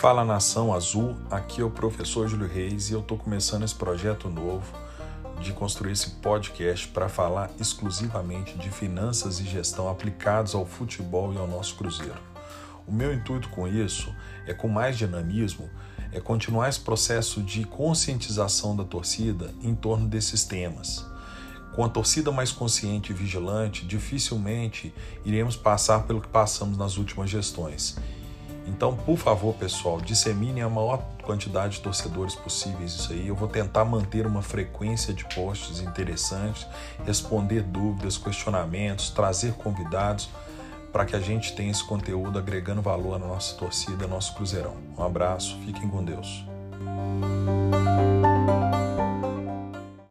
Fala Nação Azul, aqui é o professor Júlio Reis e eu estou começando esse projeto novo de construir esse podcast para falar exclusivamente de finanças e gestão aplicados ao futebol e ao nosso Cruzeiro. O meu intuito com isso é, com mais dinamismo, é continuar esse processo de conscientização da torcida em torno desses temas. Com a torcida mais consciente e vigilante, dificilmente iremos passar pelo que passamos nas últimas gestões. Então, por favor, pessoal, dissemine a maior quantidade de torcedores possíveis isso aí. Eu vou tentar manter uma frequência de posts interessantes, responder dúvidas, questionamentos, trazer convidados para que a gente tenha esse conteúdo agregando valor à nossa torcida, ao nosso Cruzeirão. Um abraço, fiquem com Deus.